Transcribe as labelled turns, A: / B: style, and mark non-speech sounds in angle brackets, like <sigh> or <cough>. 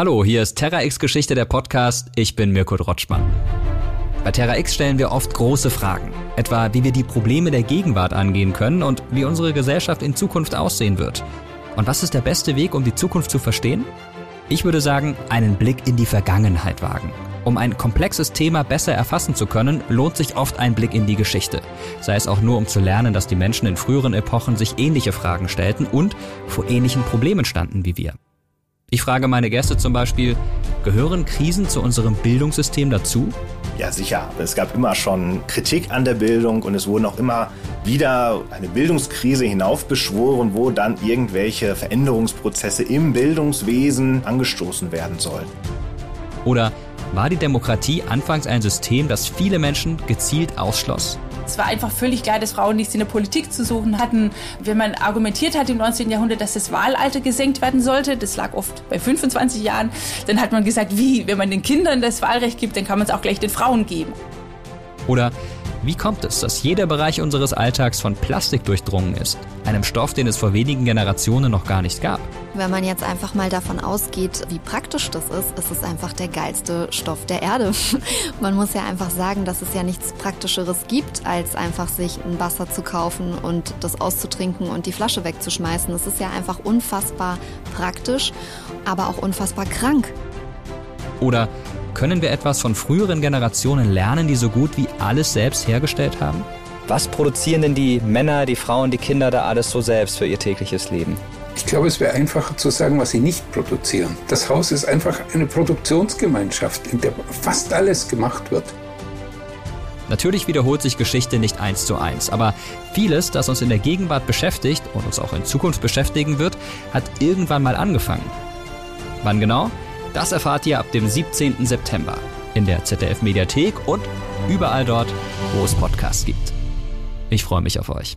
A: Hallo, hier ist Terra X Geschichte der Podcast. Ich bin Mirko Drotschmann. Bei Terra X stellen wir oft große Fragen, etwa wie wir die Probleme der Gegenwart angehen können und wie unsere Gesellschaft in Zukunft aussehen wird. Und was ist der beste Weg, um die Zukunft zu verstehen? Ich würde sagen, einen Blick in die Vergangenheit wagen. Um ein komplexes Thema besser erfassen zu können, lohnt sich oft ein Blick in die Geschichte. Sei es auch nur, um zu lernen, dass die Menschen in früheren Epochen sich ähnliche Fragen stellten und vor ähnlichen Problemen standen wie wir. Ich frage meine Gäste zum Beispiel, gehören Krisen zu unserem Bildungssystem dazu?
B: Ja, sicher. Es gab immer schon Kritik an der Bildung und es wurden auch immer wieder eine Bildungskrise hinaufbeschworen, wo dann irgendwelche Veränderungsprozesse im Bildungswesen angestoßen werden sollen.
A: Oder war die Demokratie anfangs ein System, das viele Menschen gezielt ausschloss?
C: Es war einfach völlig klar, dass Frauen nichts in der Politik zu suchen hatten. Wenn man argumentiert hat im 19. Jahrhundert, dass das Wahlalter gesenkt werden sollte, das lag oft bei 25 Jahren, dann hat man gesagt, wie, wenn man den Kindern das Wahlrecht gibt, dann kann man es auch gleich den Frauen geben.
A: Oder wie kommt es, dass jeder Bereich unseres Alltags von Plastik durchdrungen ist? Einem Stoff, den es vor wenigen Generationen noch gar nicht gab.
D: Wenn man jetzt einfach mal davon ausgeht, wie praktisch das ist, ist es einfach der geilste Stoff der Erde. <laughs> Man muss ja einfach sagen, dass es ja nichts Praktischeres gibt, als einfach sich ein Wasser zu kaufen und das auszutrinken und die Flasche wegzuschmeißen. Es ist ja einfach unfassbar praktisch, aber auch unfassbar krank.
A: Oder können wir etwas von früheren Generationen lernen, die so gut wie alles selbst hergestellt haben?
E: Was produzieren denn die Männer, die Frauen, die Kinder da alles so selbst für ihr tägliches Leben?
F: Ich glaube, es wäre einfacher zu sagen, was sie nicht produzieren. Das Haus ist einfach eine Produktionsgemeinschaft, in der fast alles gemacht wird.
A: Natürlich wiederholt sich Geschichte nicht eins zu eins, aber vieles, das uns in der Gegenwart beschäftigt und uns auch in Zukunft beschäftigen wird, hat irgendwann mal angefangen. Wann genau? Das erfahrt ihr ab dem 17. September in der ZDF Mediathek und überall dort, wo es Podcasts gibt. Ich freue mich auf euch.